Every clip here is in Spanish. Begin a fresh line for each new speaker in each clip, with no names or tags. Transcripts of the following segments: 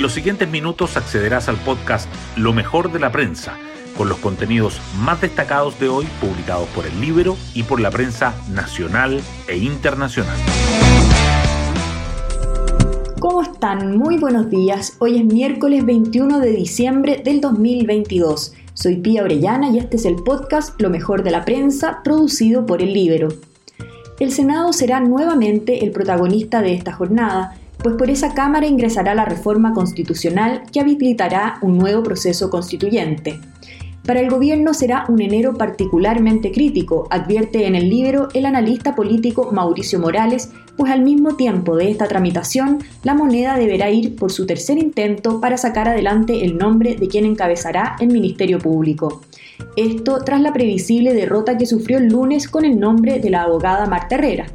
En los siguientes minutos accederás al podcast Lo mejor de la prensa, con los contenidos más destacados de hoy publicados por el libro y por la prensa nacional e internacional.
¿Cómo están? Muy buenos días. Hoy es miércoles 21 de diciembre del 2022. Soy Pía Orellana y este es el podcast Lo mejor de la prensa, producido por el Libro. El Senado será nuevamente el protagonista de esta jornada, pues por esa Cámara ingresará la reforma constitucional que habilitará un nuevo proceso constituyente. Para el gobierno será un enero particularmente crítico, advierte en el libro el analista político Mauricio Morales, pues al mismo tiempo de esta tramitación, la moneda deberá ir por su tercer intento para sacar adelante el nombre de quien encabezará el Ministerio Público. Esto tras la previsible derrota que sufrió el lunes con el nombre de la abogada Marta Herrera.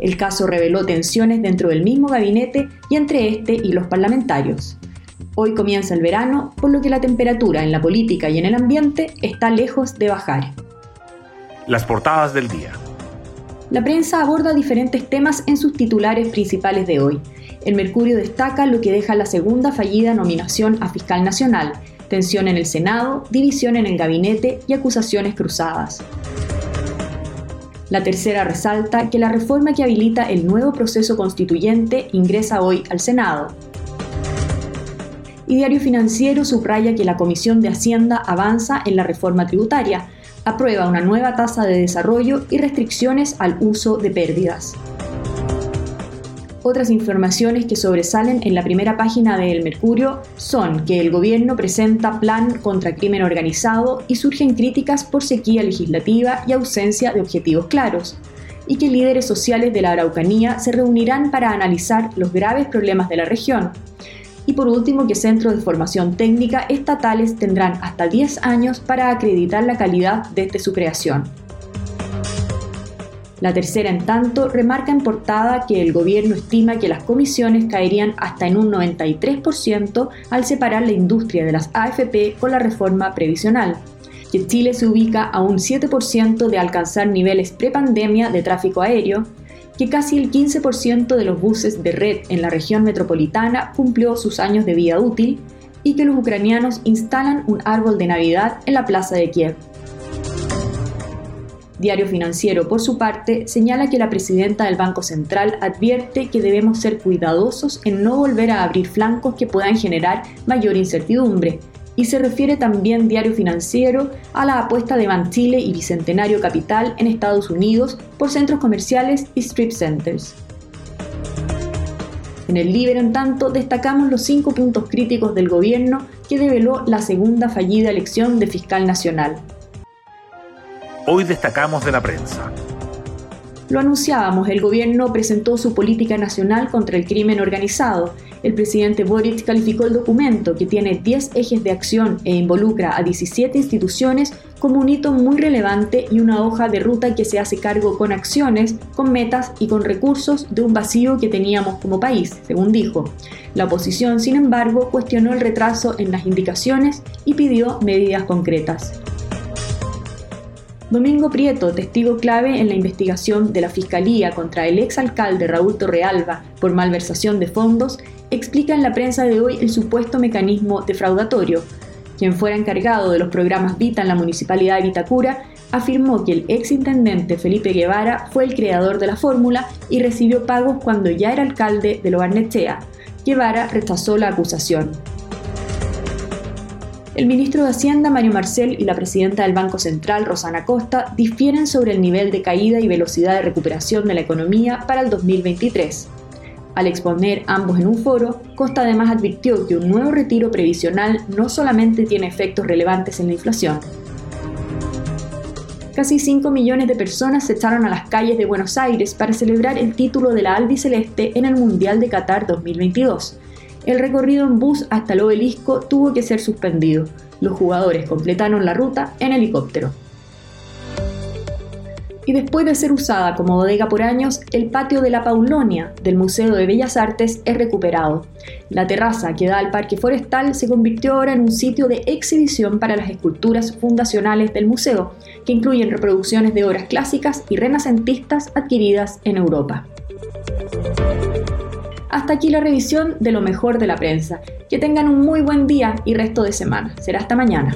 El caso reveló tensiones dentro del mismo gabinete y entre este y los parlamentarios. Hoy comienza el verano, por lo que la temperatura en la política y en el ambiente está lejos de bajar.
Las portadas del día.
La prensa aborda diferentes temas en sus titulares principales de hoy. El Mercurio destaca lo que deja la segunda fallida nominación a fiscal nacional, tensión en el Senado, división en el gabinete y acusaciones cruzadas. La tercera resalta que la reforma que habilita el nuevo proceso constituyente ingresa hoy al Senado, y Diario Financiero subraya que la Comisión de Hacienda avanza en la reforma tributaria, aprueba una nueva tasa de desarrollo y restricciones al uso de pérdidas. Otras informaciones que sobresalen en la primera página de El Mercurio son que el gobierno presenta plan contra crimen organizado y surgen críticas por sequía legislativa y ausencia de objetivos claros, y que líderes sociales de la Araucanía se reunirán para analizar los graves problemas de la región, y por último, que centros de formación técnica estatales tendrán hasta 10 años para acreditar la calidad desde su creación. La tercera, en tanto, remarca en portada que el gobierno estima que las comisiones caerían hasta en un 93% al separar la industria de las AFP con la reforma previsional, que Chile se ubica a un 7% de alcanzar niveles prepandemia de tráfico aéreo, que casi el 15% de los buses de red en la región metropolitana cumplió sus años de vida útil y que los ucranianos instalan un árbol de Navidad en la plaza de Kiev. Diario Financiero, por su parte, señala que la presidenta del Banco Central advierte que debemos ser cuidadosos en no volver a abrir flancos que puedan generar mayor incertidumbre, y se refiere también Diario Financiero a la apuesta de Banchile y Bicentenario Capital en Estados Unidos por centros comerciales y strip centers. En el Libro, en tanto, destacamos los cinco puntos críticos del gobierno que develó la segunda fallida elección de fiscal nacional.
Hoy destacamos de la prensa.
Lo anunciábamos, el gobierno presentó su política nacional contra el crimen organizado. El presidente Boric calificó el documento, que tiene 10 ejes de acción e involucra a 17 instituciones, como un hito muy relevante y una hoja de ruta que se hace cargo con acciones, con metas y con recursos de un vacío que teníamos como país, según dijo. La oposición, sin embargo, cuestionó el retraso en las indicaciones y pidió medidas concretas. Domingo Prieto, testigo clave en la investigación de la Fiscalía contra el exalcalde Raúl Torrealba por malversación de fondos, explica en la prensa de hoy el supuesto mecanismo defraudatorio. Quien fuera encargado de los programas Vita en la Municipalidad de Vitacura afirmó que el exintendente Felipe Guevara fue el creador de la fórmula y recibió pagos cuando ya era alcalde de Lobarnechea. Guevara rechazó la acusación. El ministro de Hacienda, Mario Marcel, y la presidenta del Banco Central, Rosana Costa, difieren sobre el nivel de caída y velocidad de recuperación de la economía para el 2023. Al exponer ambos en un foro, Costa además advirtió que un nuevo retiro previsional no solamente tiene efectos relevantes en la inflación. Casi 5 millones de personas se echaron a las calles de Buenos Aires para celebrar el título de la albiceleste en el Mundial de Qatar 2022 el recorrido en bus hasta el obelisco tuvo que ser suspendido. Los jugadores completaron la ruta en helicóptero. Y después de ser usada como bodega por años, el patio de la Paulonia del Museo de Bellas Artes es recuperado. La terraza que da al Parque Forestal se convirtió ahora en un sitio de exhibición para las esculturas fundacionales del museo, que incluyen reproducciones de obras clásicas y renacentistas adquiridas en Europa. Hasta aquí la revisión de lo mejor de la prensa. Que tengan un muy buen día y resto de semana. Será hasta mañana.